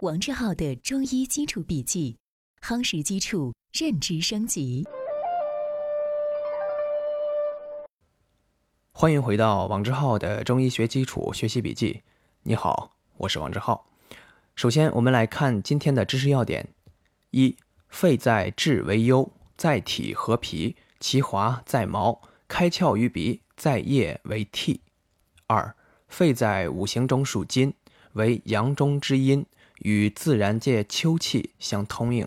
王志浩的中医基础笔记，夯实基础，认知升级。欢迎回到王志浩的中医学基础学习笔记。你好，我是王志浩。首先，我们来看今天的知识要点：一、肺在志为忧，在体合脾，其华在毛，开窍于鼻，在液为涕；二、肺在五行中属金，为阳中之阴。与自然界秋气相通应。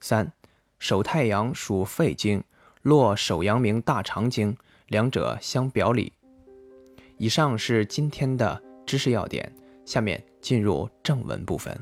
三，手太阳属肺经，络手阳明大肠经，两者相表里。以上是今天的知识要点，下面进入正文部分。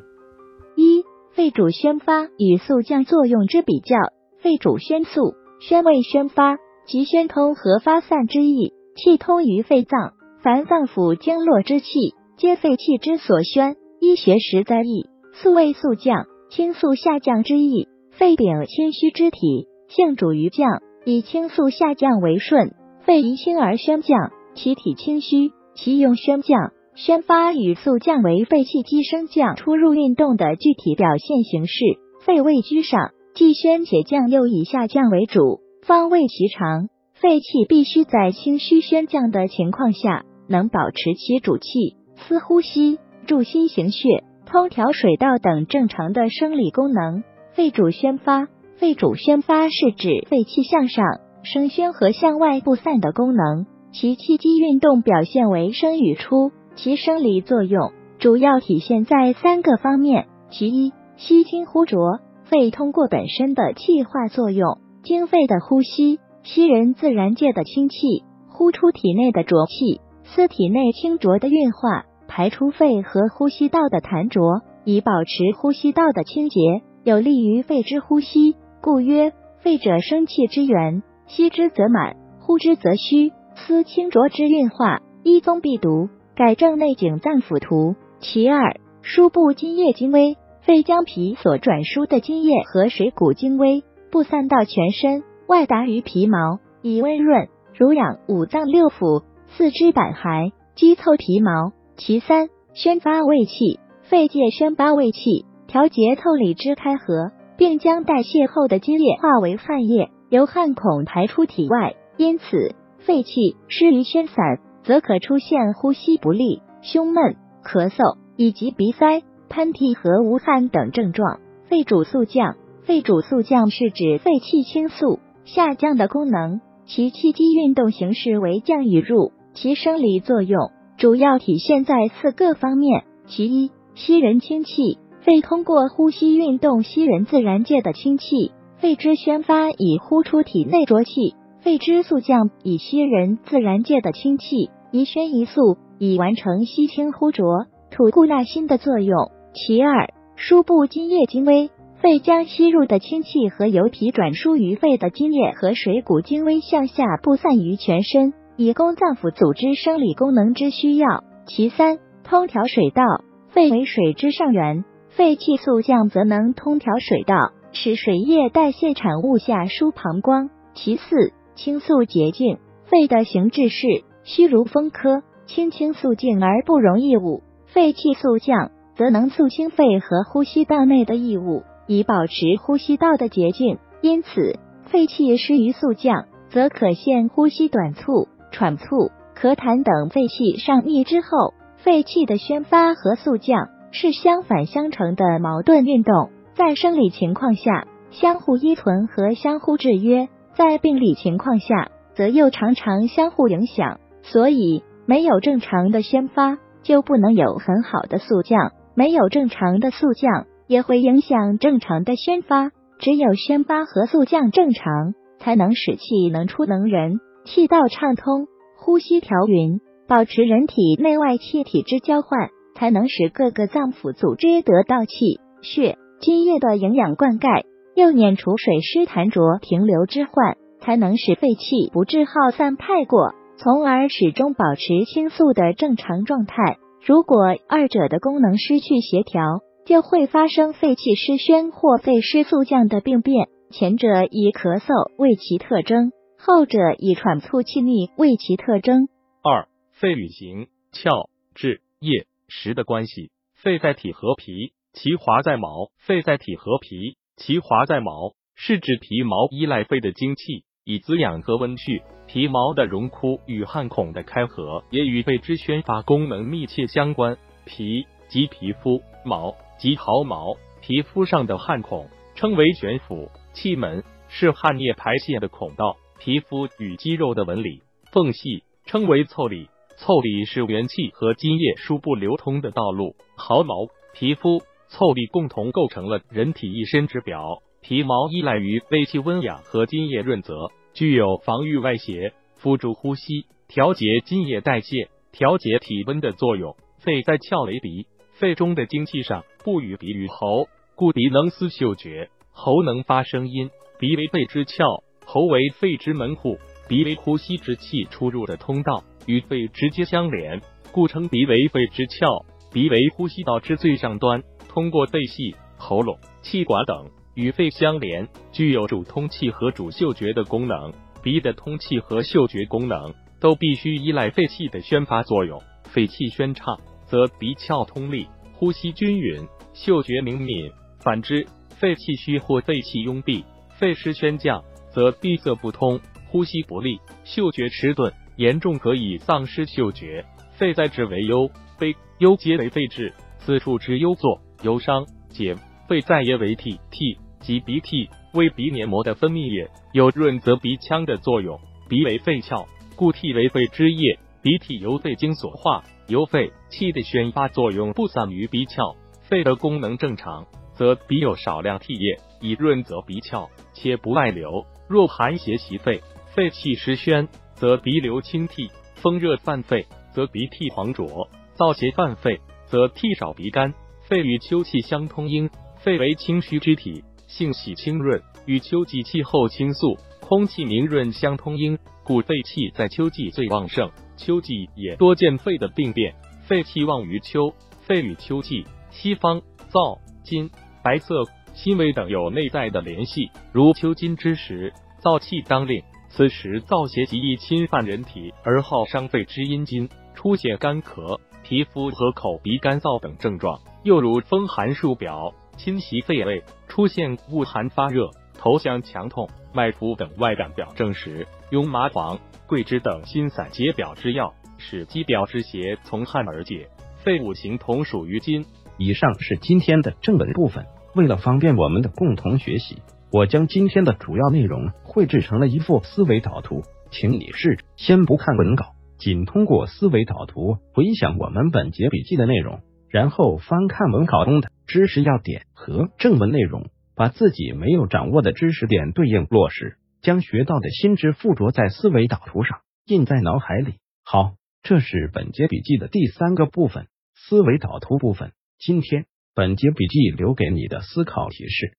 一，肺主宣发与肃降作用之比较。肺主宣肃，宣为宣发，即宣通和发散之意。气通于肺脏，凡脏腑经络之气，皆肺气之所宣。医学实在义，速为速降，清素下降之意。肺禀清虚之体，性主于降，以清素下降为顺。肺宜轻而宣降，其体清虚，其用宣降、宣发与速降为肺气机升降出入运动的具体表现形式。肺位居上，既宣且降，又以下降为主，方位其长。肺气必须在清虚宣降的情况下，能保持其主气，司呼吸。助心行血、通调水道等正常的生理功能。肺主宣发，肺主宣发是指肺气向上升宣和向外布散的功能。其气机运动表现为生与出，其生理作用主要体现在三个方面：其一，吸清呼浊。肺通过本身的气化作用，经肺的呼吸吸人自然界的清气，呼出体内的浊气，司体内清浊的运化。排出肺和呼吸道的痰浊，以保持呼吸道的清洁，有利于肺之呼吸。故曰：肺者生气之源，吸之则满，呼之则虚。思清浊之运化，一宗必读。改正内景脏腑图。其二，输布津液精微。肺将脾所转输的津液和水谷精微布散到全身，外达于皮毛，以温润、濡养五脏六腑、四肢百骸，积凑皮毛。其三，宣发胃气，肺借宣发胃气，调节透理之开合，并将代谢后的津液化为汗液，由汗孔排出体外。因此，肺气失于宣散，则可出现呼吸不利、胸闷、咳嗽以及鼻塞、喷嚏和无汗等症状。肺主速降，肺主速降是指肺气清速下降的功能，其气机运动形式为降与入，其生理作用。主要体现在四个方面：其一，吸人清气，肺通过呼吸运动吸人自然界的清气；肺之宣发以呼出体内浊气，肺之速降以吸人自然界的清气，一宣一速，以完成吸清呼浊、吐故纳新的作用。其二，输布津液精微，肺将吸入的清气和由脾转输于肺的津液和水谷精微向下布散于全身。以供脏腑组织生理功能之需要。其三，通调水道，肺为水之上源，肺气速降则能通调水道，使水液代谢产物下输膀胱。其四，清肃洁净，肺的形制是虚如风科，清清肃静而不容易物。肺气速降，则能肃清肺和呼吸道内的异物，以保持呼吸道的洁净。因此，肺气失于速降，则可现呼吸短促。喘促、咳痰等肺气上逆之后，肺气的宣发和速降是相反相成的矛盾运动，在生理情况下相互依存和相互制约，在病理情况下则又常常相互影响。所以，没有正常的宣发，就不能有很好的速降；没有正常的速降，也会影响正常的宣发。只有宣发和速降正常，才能使气能出能人。气道畅通，呼吸调匀，保持人体内外气体之交换，才能使各个脏腑组织得到气血津液的营养灌溉，又免除水湿痰浊停留之患，才能使肺气不致耗散太过，从而始终保持清肃的正常状态。如果二者的功能失去协调，就会发生肺气失宣或肺湿速降的病变。前者以咳嗽为其特征。后者以喘促气逆为其特征。二、肺与形、窍、志、液、实的关系。肺在体和脾，其华在毛，肺在体和皮。其华在毛，是指皮毛依赖肺的精气以滋养和温煦。皮毛的荣枯与汗孔的开合，也与肺之宣发功能密切相关。皮即皮肤，毛即毫毛，皮肤上的汗孔称为悬府，气门是汗液排泄的孔道。皮肤与肌肉的纹理缝隙称为腠理，腠理是元气和津液输布流通的道路。毫毛、皮肤、腠理共同构成了人体一身之表。皮毛依赖于胃气温养和津液润泽，具有防御外邪、辅助呼吸、调节津液代谢、调节体温的作用。肺在窍为鼻，肺中的精气上不与鼻与喉，故鼻能思嗅觉，喉能发声音。鼻为肺之窍。喉为肺之门户，鼻为呼吸之气出入的通道，与肺直接相连，故称鼻为肺之窍。鼻为呼吸道之最上端，通过肺系、喉咙、气管等与肺相连，具有主通气和主嗅觉的功能。鼻的通气和嗅觉功能都必须依赖肺气的宣发作用。肺气宣畅，则鼻窍通利，呼吸均匀，嗅觉灵敏。反之，肺气虚或肺气壅闭，肺湿宣降。则闭塞不通，呼吸不利，嗅觉迟钝，严重可以丧失嗅觉。肺在志为忧，悲忧皆为肺志，此处之忧作、忧伤、解。肺在也为涕，涕即鼻涕，为鼻黏膜的分泌液，有润泽鼻腔的作用。鼻为肺窍，故涕为肺之液，鼻涕由肺经所化，由肺气的宣发作用不散于鼻窍。肺的功能正常，则鼻有少量涕液，以润泽鼻窍，且不外流。若寒邪袭肺，肺气失宣，则鼻流清涕；风热犯肺，则鼻涕黄浊；燥邪犯肺，则涕少鼻干。肺与秋气相通，应肺为清虚之体，性喜清润，与秋季气候清肃、空气明润相通，应故肺气在秋季最旺盛。秋季也多见肺的病变，肺气旺于秋，肺与秋季、西方、燥、金、白色。心胃等有内在的联系，如秋金之时，燥气当令，此时燥邪极易侵犯人体，而好伤肺之阴经，出现干咳、皮肤和口鼻干燥等症状；又如风寒数表，侵袭肺胃，出现恶寒发热、头项强痛、脉浮等外感表症时，用麻黄、桂枝等辛散解表之药，使积表之邪从汗而解。肺五行同属于金。以上是今天的正文部分。为了方便我们的共同学习，我将今天的主要内容绘制成了一幅思维导图，请你试着先不看文稿，仅通过思维导图回想我们本节笔记的内容，然后翻看文稿中的知识要点和正文内容，把自己没有掌握的知识点对应落实，将学到的新知附着在思维导图上，印在脑海里。好，这是本节笔记的第三个部分——思维导图部分。今天。本节笔记留给你的思考提示：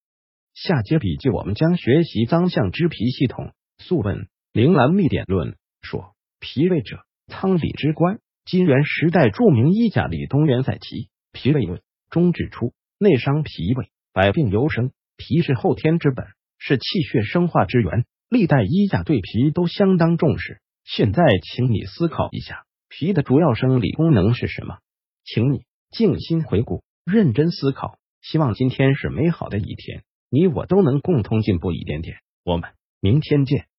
下节笔记我们将学习脏象之脾系统。素问《灵兰秘典论》说：“脾胃者，仓里之官。”金元时代著名医家李东垣在其《脾胃论》中指出：“内伤脾胃，百病由生。脾是后天之本，是气血生化之源。历代医家对脾都相当重视。现在，请你思考一下，脾的主要生理功能是什么？请你静心回顾。认真思考，希望今天是美好的一天，你我都能共同进步一点点。我们明天见。